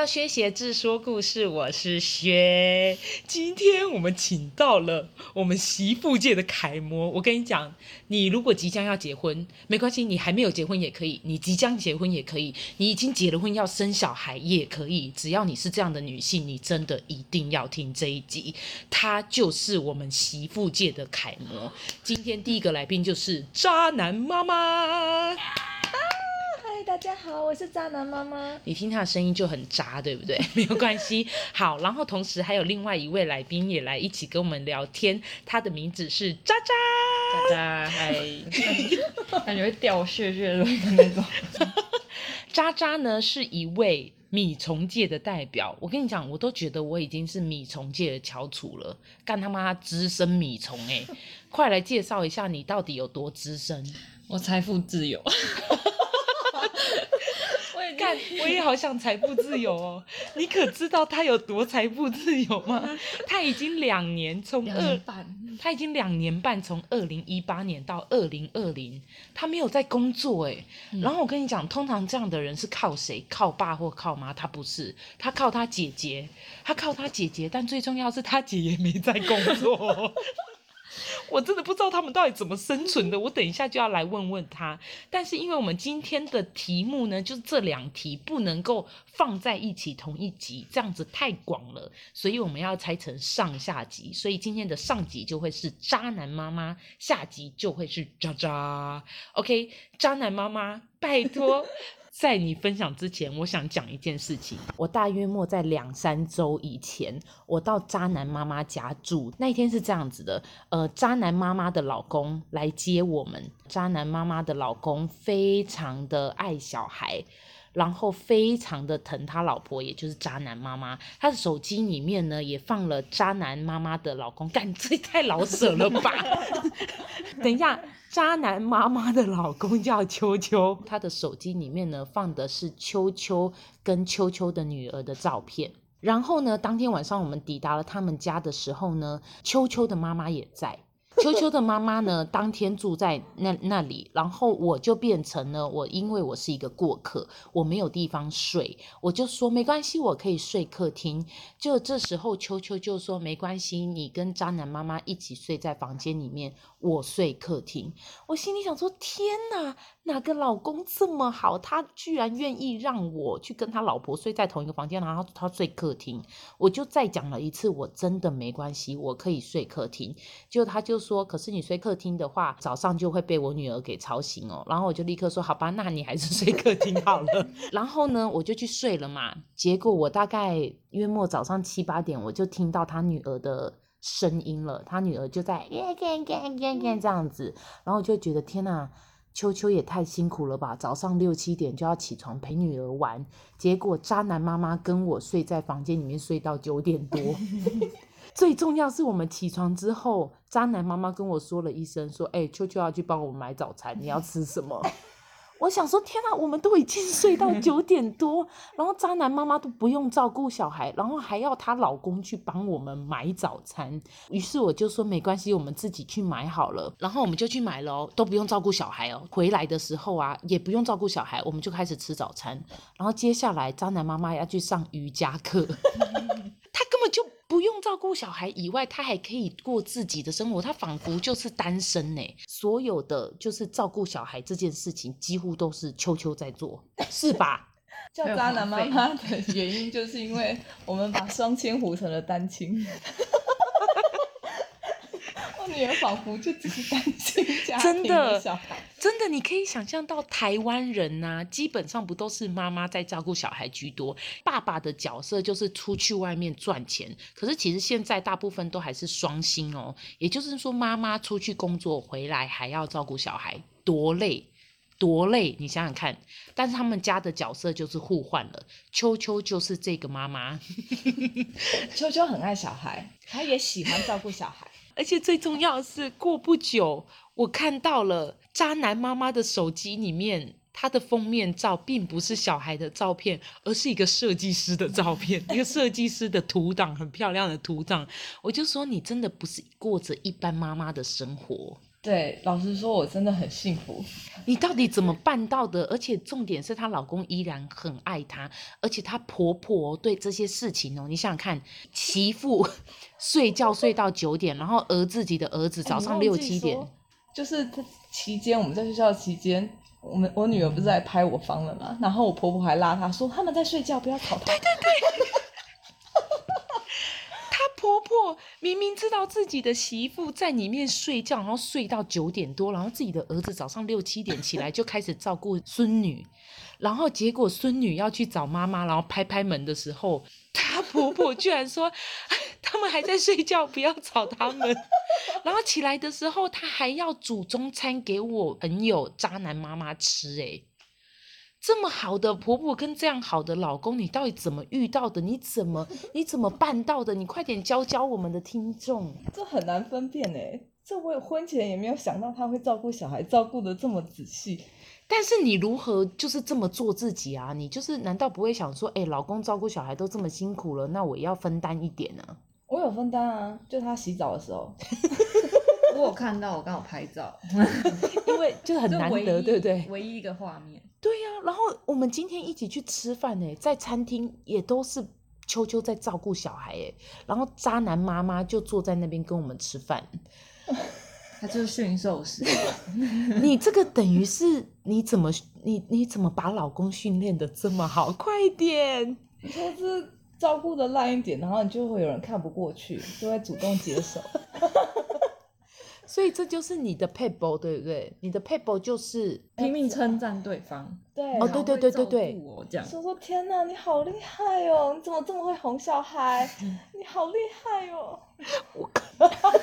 到薛协志说故事，我是薛。今天我们请到了我们媳妇界的楷模。我跟你讲，你如果即将要结婚，没关系，你还没有结婚也可以；你即将结婚也可以；你已经结了婚要生小孩也可以。只要你是这样的女性，你真的一定要听这一集。她就是我们媳妇界的楷模。今天第一个来宾就是渣男妈妈。大家好，我是渣男妈妈。你听他的声音就很渣，对不对？没有关系。好，然后同时还有另外一位来宾也来一起跟我们聊天，他的名字是渣渣。渣渣，嗨，感觉会掉屑屑的那种。渣渣呢是一位米虫界的代表。我跟你讲，我都觉得我已经是米虫界的翘楚了，干他妈资深米虫哎！快来介绍一下你到底有多资深？我财富自由。我也好想财富自由哦！你可知道他有多财富自由吗？他已经两年从二，他已经两年半从二零一八年到二零二零，他没有在工作哎。然后我跟你讲，通常这样的人是靠谁？靠爸或靠妈？他不是，他靠他姐姐，他靠他姐姐，但最重要是他姐姐没在工作。我真的不知道他们到底怎么生存的，我等一下就要来问问他。但是因为我们今天的题目呢，就是这两题不能够放在一起同一集，这样子太广了，所以我们要拆成上下集。所以今天的上集就会是渣男妈妈，下集就会是渣渣。OK，渣男妈妈，拜托。在你分享之前，我想讲一件事情。我大约莫在两三周以前，我到渣男妈妈家住。那一天是这样子的，呃，渣男妈妈的老公来接我们。渣男妈妈的老公非常的爱小孩。然后非常的疼他老婆，也就是渣男妈妈。他的手机里面呢，也放了渣男妈妈的老公。干，这太老舍了吧！等一下，渣男妈妈的老公叫秋秋，他的手机里面呢，放的是秋秋跟秋秋的女儿的照片。然后呢，当天晚上我们抵达了他们家的时候呢，秋秋的妈妈也在。秋秋的妈妈呢，当天住在那那里，然后我就变成了我，因为我是一个过客，我没有地方睡，我就说没关系，我可以睡客厅。就这时候，秋秋就说没关系，你跟渣男妈妈一起睡在房间里面，我睡客厅。我心里想说，天哪！哪个老公这么好？他居然愿意让我去跟他老婆睡在同一个房间，然后他睡客厅。我就再讲了一次，我真的没关系，我可以睡客厅。就他就说，可是你睡客厅的话，早上就会被我女儿给吵醒哦。然后我就立刻说，好吧，那你还是睡客厅好了。然后呢，我就去睡了嘛。结果我大概约莫早上七八点，我就听到他女儿的声音了。他女儿就在这样子，然后我就觉得天哪！秋秋也太辛苦了吧！早上六七点就要起床陪女儿玩，结果渣男妈妈跟我睡在房间里面睡到九点多。最重要是我们起床之后，渣男妈妈跟我说了一声，说：“哎、欸，秋秋要去帮我们买早餐，你要吃什么？” 我想说，天哪，我们都已经睡到九 点多，然后渣男妈妈都不用照顾小孩，然后还要她老公去帮我们买早餐。于是我就说没关系，我们自己去买好了。然后我们就去买了哦，都不用照顾小孩哦。回来的时候啊，也不用照顾小孩，我们就开始吃早餐。然后接下来，渣男妈妈要去上瑜伽课，他根本就。不用照顾小孩以外，他还可以过自己的生活。他仿佛就是单身呢。所有的就是照顾小孩这件事情，几乎都是秋秋在做，是吧？叫渣男妈妈 的原因，就是因为我们把双亲糊成了单亲。我女儿仿佛就只是单亲家庭的小孩，真的，你可以想象到台湾人呐、基本上不都是妈妈在照顾小孩居多，爸爸的角色就是出去外面赚钱。可是其实现在大部分都还是双薪哦，也就是说妈妈出去工作回来还要照顾小孩，多累多累，你想想看。但是他们家的角色就是互换了，秋秋就是这个妈妈，秋秋很爱小孩，她也喜欢照顾小孩。而且最重要的是，过不久我看到了渣男妈妈的手机里面，她的封面照并不是小孩的照片，而是一个设计师的照片，一个设计师的图档，很漂亮的图档。我就说，你真的不是过着一般妈妈的生活。对，老实说，我真的很幸福。你到底怎么办到的？而且重点是她老公依然很爱她，而且她婆婆对这些事情哦，你想想看，媳妇睡觉睡到九点，然后儿自己的儿子早上六七点，就是这期间我们在学校期间，我们我女儿不是来拍我房了吗？然后我婆婆还拉她说他们在睡觉，不要吵她。对对对。婆婆明明知道自己的媳妇在里面睡觉，然后睡到九点多，然后自己的儿子早上六七点起来就开始照顾孙女，然后结果孙女要去找妈妈，然后拍拍门的时候，她婆婆居然说他们还在睡觉，不要吵他们。然后起来的时候，她还要煮中餐给我朋友渣男妈妈吃，哎。这么好的婆婆跟这样好的老公，你到底怎么遇到的？你怎么 你怎么办到的？你快点教教我们的听众。这很难分辨哎，这我婚前也没有想到他会照顾小孩，照顾得这么仔细。但是你如何就是这么做自己啊？你就是难道不会想说，哎，老公照顾小孩都这么辛苦了，那我也要分担一点呢？我有分担啊，就他洗澡的时候。我有看到，我刚好拍照，因为就很难得，对不对？唯一一个画面。对呀、啊，然后我们今天一起去吃饭呢，在餐厅也都是秋秋在照顾小孩哎，然后渣男妈妈就坐在那边跟我们吃饭，他就是驯兽师。你这个等于是你怎么你你怎么把老公训练的这么好？快点，就是照顾的烂一点，然后你就会有人看不过去，就会主动接手。所以这就是你的撇步，对不对？你的撇步就是拼命称赞对方，对，哦，对对对对对，这样说说天哪，你好厉害哦！你怎么这么会哄小孩？你好厉害哦！我，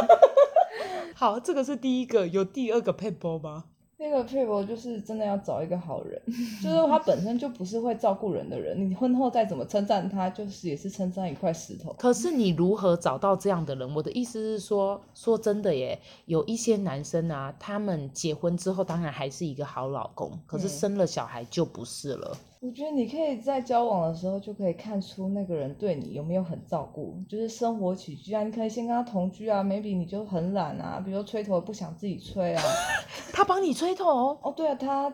好，这个是第一个，有第二个撇步吗？那个配偶就是真的要找一个好人，就是他本身就不是会照顾人的人，你婚后再怎么称赞他，就是也是称赞一块石头。可是你如何找到这样的人？我的意思是说，说真的耶，有一些男生啊，他们结婚之后当然还是一个好老公，可是生了小孩就不是了。嗯我觉得你可以在交往的时候就可以看出那个人对你有没有很照顾，就是生活起居啊，你可以先跟他同居啊，maybe 你就很懒啊，比如说吹头不想自己吹啊，他帮你吹头哦，对啊，他。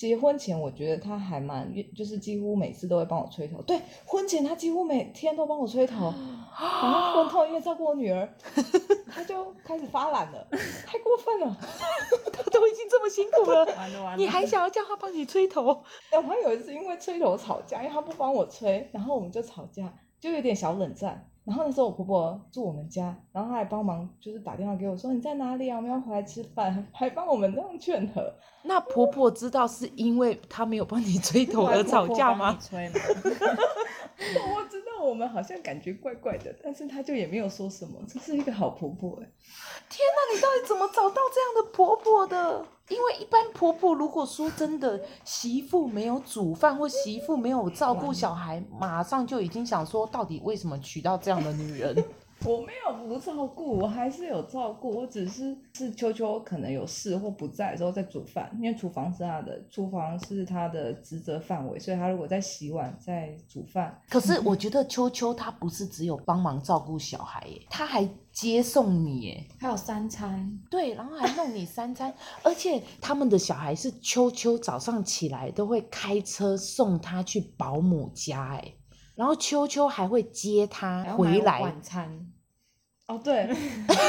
结婚前我觉得他还蛮，就是几乎每次都会帮我吹头。对，婚前他几乎每天都帮我吹头，然后婚后因为照顾我女儿，他就开始发懒了，太过分了。他都已经这么辛苦了，完了完了，你还想要叫他帮你吹头？哎，我还有一次因为吹头吵架，因为他不帮我吹，然后我们就吵架，就有点小冷战。然后那时候我婆婆住我们家，然后她还帮忙，就是打电话给我说，你在哪里啊？我们要回来吃饭，还帮我们这样劝和。那婆婆知道是因为她没有帮你吹头而吵架吗？吹吗？我知道我们好像感觉怪怪的，但是她就也没有说什么，这是一个好婆婆哎。天哪，你到底怎么找到这样的婆婆的？因为一般婆婆如果说真的媳妇没有煮饭或媳妇没有照顾小孩，马上就已经想说，到底为什么娶到这样的女人？我没有不照顾，我还是有照顾，我只是是秋秋可能有事或不在的时候在煮饭，因为厨房是他的，厨房是他的职责范围，所以他如果在洗碗在煮饭。可是我觉得秋秋他不是只有帮忙照顾小孩。耶，他还接送你耶，还有三餐，对，然后还弄你三餐，而且他们的小孩是秋秋早上起来都会开车送他去保姆家，哎。然后秋秋还会接他回来晚餐，哦对，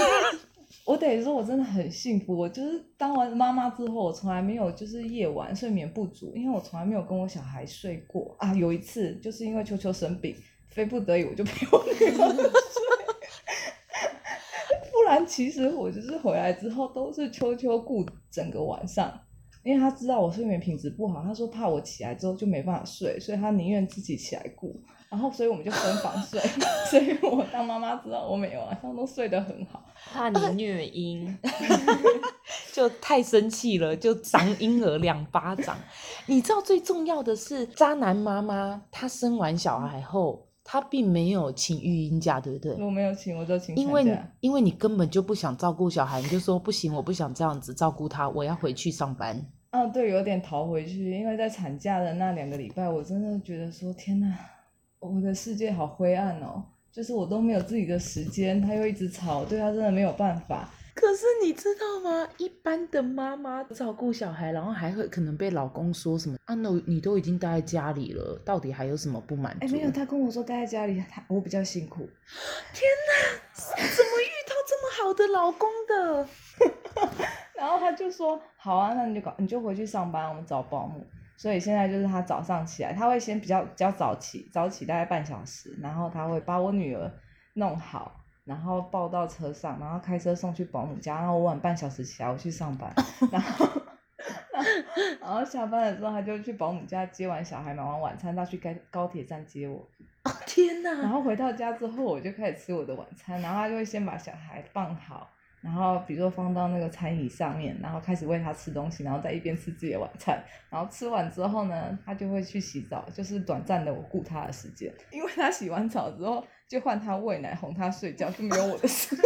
我得说我真的很幸福。我就是当完妈妈之后，我从来没有就是夜晚睡眠不足，因为我从来没有跟我小孩睡过啊。有一次就是因为秋秋生病，非不得已我就陪我女儿睡，不然其实我就是回来之后都是秋秋顾整个晚上。因为他知道我睡眠品质不好，他说怕我起来之后就没办法睡，所以他宁愿自己起来顾。然后所以我们就分房睡，所以我当妈妈知道我每晚上都睡得很好。怕你虐婴，就太生气了，就赏婴儿两巴掌。你知道最重要的是，渣男妈妈她生完小孩后。他并没有请育婴假，对不对？我没有请，我就请产假。因为因为你根本就不想照顾小孩，你就说不行，我不想这样子照顾他，我要回去上班。嗯、啊，对，有点逃回去，因为在产假的那两个礼拜，我真的觉得说天哪，我的世界好灰暗哦，就是我都没有自己的时间，他又一直吵，对他真的没有办法。可是你知道吗？一般的妈妈照顾小孩，然后还会可能被老公说什么啊？那你都已经待在家里了，到底还有什么不满足？哎，没有，他跟我说待在家里，他我比较辛苦。天哪，怎么遇到这么好的老公的？然后他就说好啊，那你就搞，你就回去上班，我们找保姆。所以现在就是他早上起来，他会先比较比较早起，早起大概半小时，然后他会把我女儿弄好。然后抱到车上，然后开车送去保姆家，然后我晚半小时起来我去上班，然后，然后，下班了之后他就去保姆家接完小孩，买完晚餐，他去高高铁站接我。哦天哪！然后回到家之后，我就开始吃我的晚餐，然后他就会先把小孩放好。然后比如说放到那个餐椅上面，然后开始喂他吃东西，然后再一边吃自己的晚餐，然后吃完之后呢，他就会去洗澡，就是短暂的我顾他的时间，因为他洗完澡之后就换他喂奶哄他睡觉，就没有我的事。对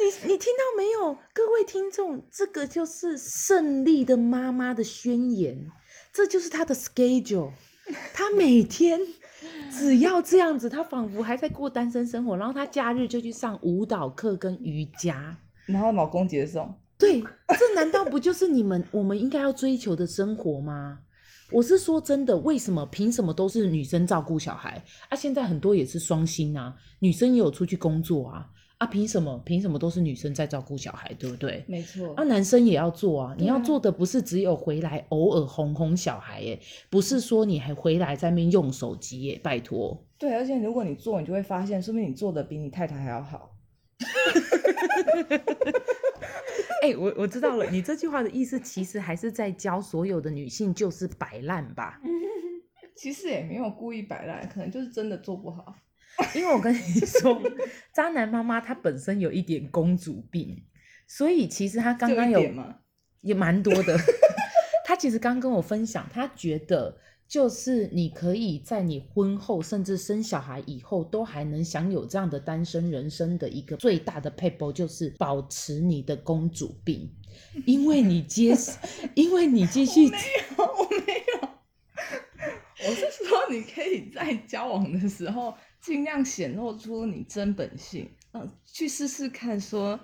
你，你听到没有，各位听众，这个就是胜利的妈妈的宣言，这就是她的 schedule，她每天。只要这样子，她仿佛还在过单身生活。然后她假日就去上舞蹈课跟瑜伽，然后老公接送。对，这难道不就是你们我们应该要追求的生活吗？我是说真的，为什么凭什么都是女生照顾小孩啊？现在很多也是双薪啊，女生也有出去工作啊。啊，凭什么？凭什么都是女生在照顾小孩，对不对？没错。啊，男生也要做啊！你要做的不是只有回来偶尔哄哄小孩，哎，不是说你还回来在那边用手机，耶，拜托。对，而且如果你做，你就会发现，说明你做的比你太太还要好。哎、欸，我我知道了，你这句话的意思其实还是在教所有的女性就是摆烂吧？其实也没有故意摆烂，可能就是真的做不好。因为我跟你说，渣男妈妈她本身有一点公主病，所以其实她刚刚有也蛮多的。她其实刚跟我分享，她觉得就是你可以在你婚后甚至生小孩以后，都还能享有这样的单身人生的一个最大的撇步，就是保持你的公主病，因为你接，因为你继续。没有，我没有，我是说你可以在交往的时候。尽量显露出你真本性，嗯，去试试看，说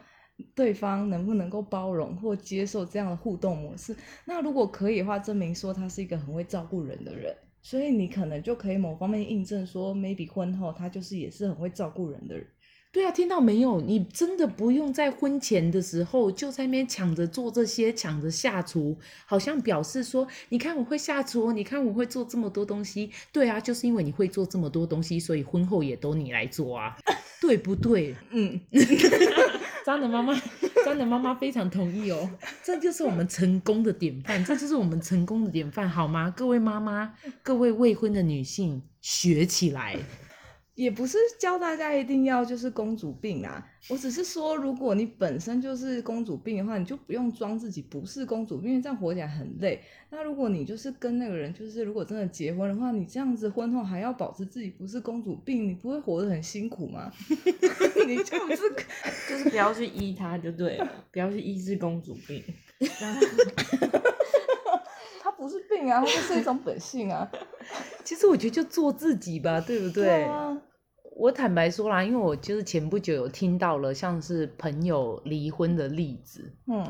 对方能不能够包容或接受这样的互动模式。那如果可以的话，证明说他是一个很会照顾人的人，所以你可能就可以某方面印证说，maybe 婚后他就是也是很会照顾人的人。对啊，听到没有？你真的不用在婚前的时候就在那边抢着做这些，抢着下厨，好像表示说，你看我会下厨，你看我会做这么多东西。对啊，就是因为你会做这么多东西，所以婚后也都你来做啊，对不对？嗯，渣男妈妈，渣男妈妈非常同意哦，这就是我们成功的典范，这就是我们成功的典范，好吗？各位妈妈，各位未婚的女性，学起来。也不是教大家一定要就是公主病啊，我只是说，如果你本身就是公主病的话，你就不用装自己不是公主病，因为这样活起来很累。那如果你就是跟那个人，就是如果真的结婚的话，你这样子婚后还要保持自己不是公主病，你不会活得很辛苦吗？你就是 就是不要去医他就对了，不要去医治公主病。他不是病啊，他就是一种本性啊。其实我觉得就做自己吧，对不对？对啊。我坦白说啦，因为我就是前不久有听到了像是朋友离婚的例子，嗯，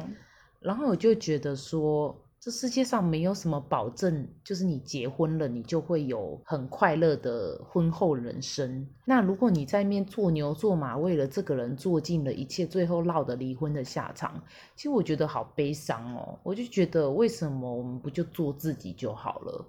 然后我就觉得说，这世界上没有什么保证，就是你结婚了，你就会有很快乐的婚后人生。那如果你在面做牛做马，为了这个人做尽了一切，最后落得离婚的下场，其实我觉得好悲伤哦。我就觉得，为什么我们不就做自己就好了？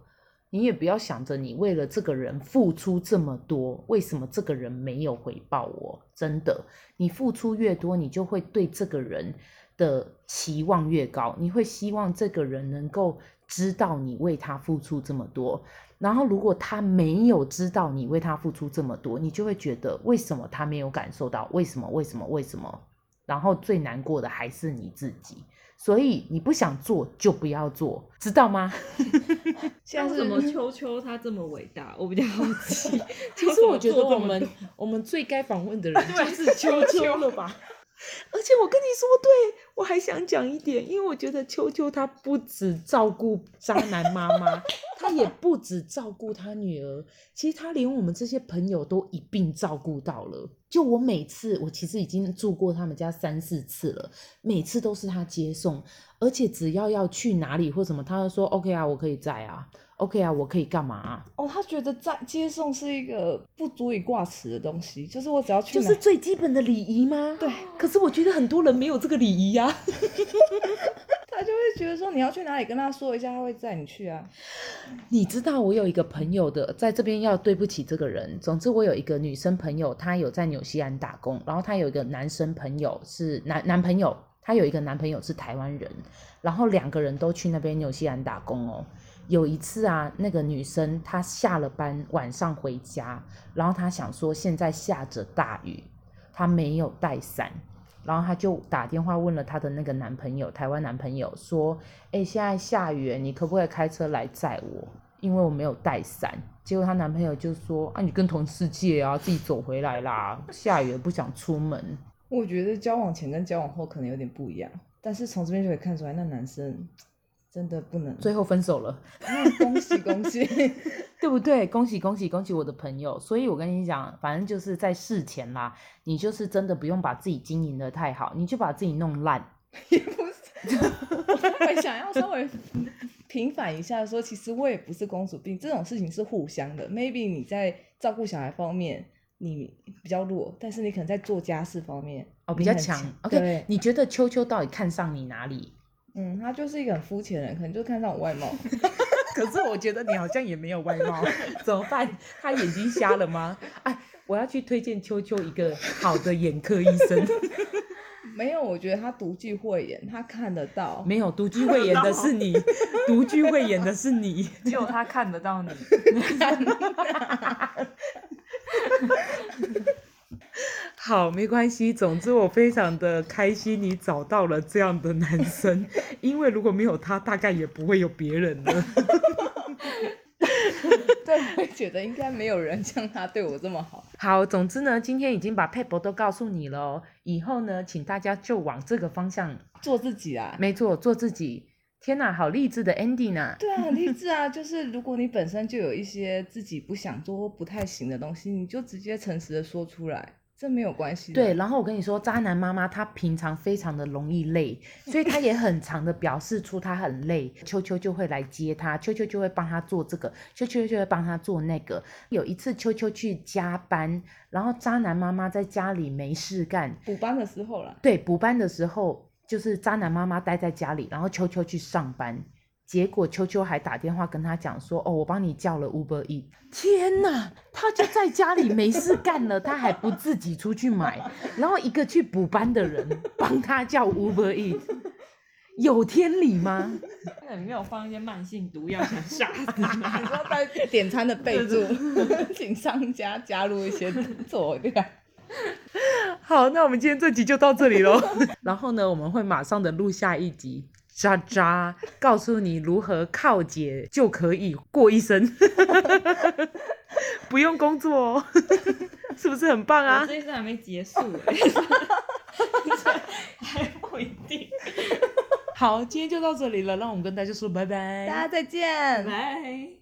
你也不要想着你为了这个人付出这么多，为什么这个人没有回报我？真的，你付出越多，你就会对这个人的期望越高。你会希望这个人能够知道你为他付出这么多。然后，如果他没有知道你为他付出这么多，你就会觉得为什么他没有感受到？为什么？为什么？为什么？然后最难过的还是你自己。所以你不想做就不要做，知道吗？像什么秋秋他这么伟大，我比较好奇。其实我觉得我们我们最该访问的人就是秋秋了吧？而且我跟你说，对，我还想讲一点，因为我觉得秋秋她不止照顾渣男妈妈，她也不止照顾她女儿，其实她连我们这些朋友都一并照顾到了。就我每次，我其实已经住过他们家三四次了，每次都是他接送，而且只要要去哪里或什么，他就说 OK 啊，我可以在啊，OK 啊，我可以干嘛啊？哦，他觉得在接送是一个不足以挂齿的东西，就是我只要去，就是最基本的礼仪吗？对。可是我觉得很多人没有这个礼仪呀。觉得说，你要去哪里跟他说一下，他会载你去啊。你知道我有一个朋友的，在这边要对不起这个人。总之，我有一个女生朋友，她有在纽西兰打工，然后她有一个男生朋友是男男朋友，她有一个男朋友是台湾人，然后两个人都去那边纽西兰打工哦。有一次啊，那个女生她下了班晚上回家，然后她想说现在下着大雨，她没有带伞。然后她就打电话问了她的那个男朋友，台湾男朋友说：“哎，现在下雨，你可不可以开车来载我？因为我没有带伞。”结果她男朋友就说：“啊，你跟同事借啊，自己走回来啦。下雨不想出门。”我觉得交往前跟交往后可能有点不一样，但是从这边就可以看出来，那男生。真的不能，最后分手了。恭 喜恭喜，对不对？恭喜恭喜恭喜我的朋友。所以我跟你讲，反正就是在事前啦，你就是真的不用把自己经营的太好，你就把自己弄烂。也不是，我会想要稍微平反一下，说其实我也不是公主病，这种事情是互相的。Maybe 你在照顾小孩方面你比较弱，但是你可能在做家事方面哦比较强。OK，你觉得秋秋到底看上你哪里？嗯，他就是一个很肤浅的人，可能就看上我外貌。可是我觉得你好像也没有外貌，怎么办？他眼睛瞎了吗？哎，我要去推荐秋秋一个好的眼科医生。没有，我觉得他独具慧眼，他看得到。没有，独具慧眼的是你，独具慧眼的是你，只有他看得到你。好，没关系。总之，我非常的开心，你找到了这样的男生，因为如果没有他，大概也不会有别人了。对，我觉得应该没有人像他对我这么好。好，总之呢，今天已经把撇步都告诉你了哦。以后呢，请大家就往这个方向做自己啊。没错，做自己。天哪，好励志的 ending 呢？对啊，很励志啊。就是如果你本身就有一些自己不想做或不太行的东西，你就直接诚实的说出来。这没有关系。对，然后我跟你说，渣男妈妈她平常非常的容易累，所以她也很常的表示出她很累。秋秋就会来接她，秋秋就会帮她做这个，秋秋就会帮她做那个。有一次秋秋去加班，然后渣男妈妈在家里没事干，补班的时候了。对，补班的时候就是渣男妈妈待在家里，然后秋秋去上班。结果秋秋还打电话跟他讲说：“哦，我帮你叫了 Uber Eats。”天哪，他就在家里没事干了，他还不自己出去买，然后一个去补班的人帮他叫 Uber Eats，有天理吗？那里面有放一些慢性毒药想杀死他？你说在点餐的备注，请商家加入一些佐料。好，那我们今天这集就到这里喽。然后呢，我们会马上的录下一集。渣渣，告诉你如何靠姐就可以过一生，不用工作哦，是不是很棒啊？这一生还没结束，还不一定。好，今天就到这里了，让我们跟大家说拜拜，大家再见，拜。